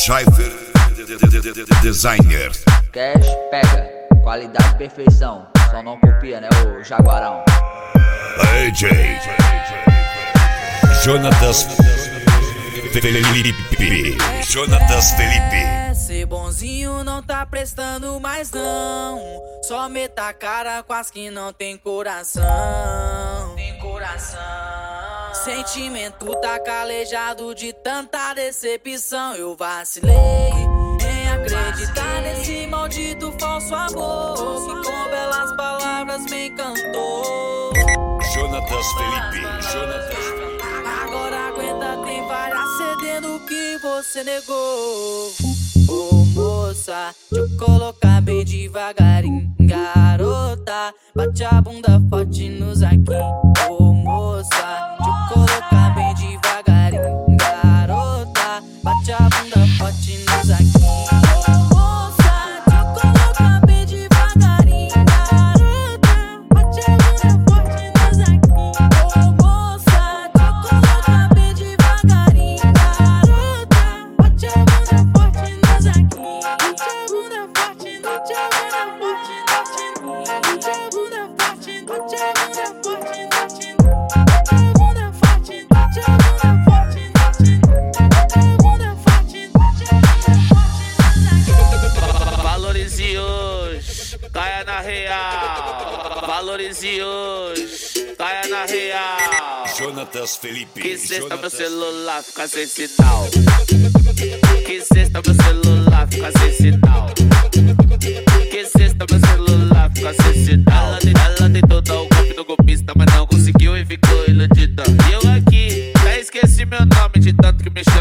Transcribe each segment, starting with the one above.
Scheifer Designer. Cash pega, qualidade perfeição. Só não copia, né, o Jaguarão. AJ Jonatas Felipe Jonatas Felipe Ser bonzinho não tá prestando mais não Só meta a cara com as que não tem coração Tem coração Sentimento tá calejado de tanta decepção Eu vacilei em acreditar nesse maldito falso amor Que com belas palavras me encantou Jonatas Felipe Jonatas Agora aguenta, tem várias cedendo que você negou. Ô moça, deixa eu colocar bem devagarinho. Garota, bate a bunda forte nos aqui. Ô Valorize hoje, caia na real. Valorize hoje, caia na real. Jonatas Felipe Que sexta meu celular fica sem sinal. Que sexta meu celular fica sem sinal.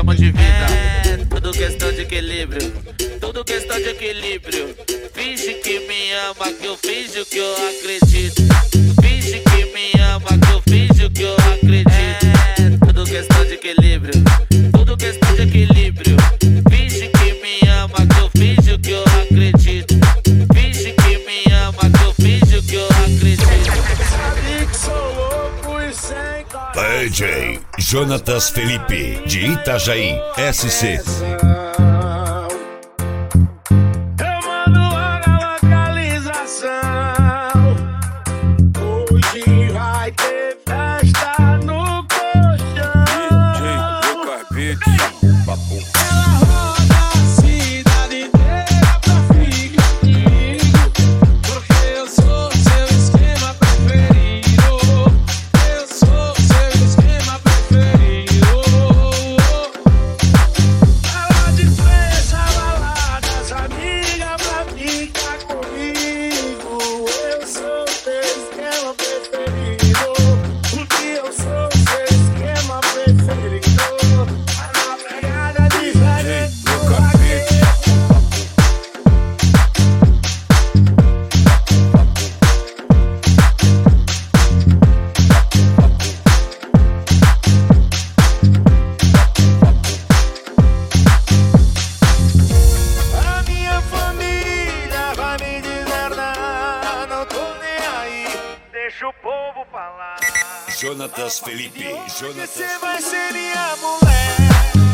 Chamam de vida. É, tudo questão de equilíbrio. Tudo questão de equilíbrio. Finge que me ama, que eu finjo que eu acredito. Finge que me ama, que eu finjo que eu acredito. É, tudo questão de equilíbrio. Tudo questão de equilíbrio. AJ Jonatas Felipe de Itajaí SC Deixa o povo falar. Jonatas Felipe Você Jonatas vai ser minha mulher.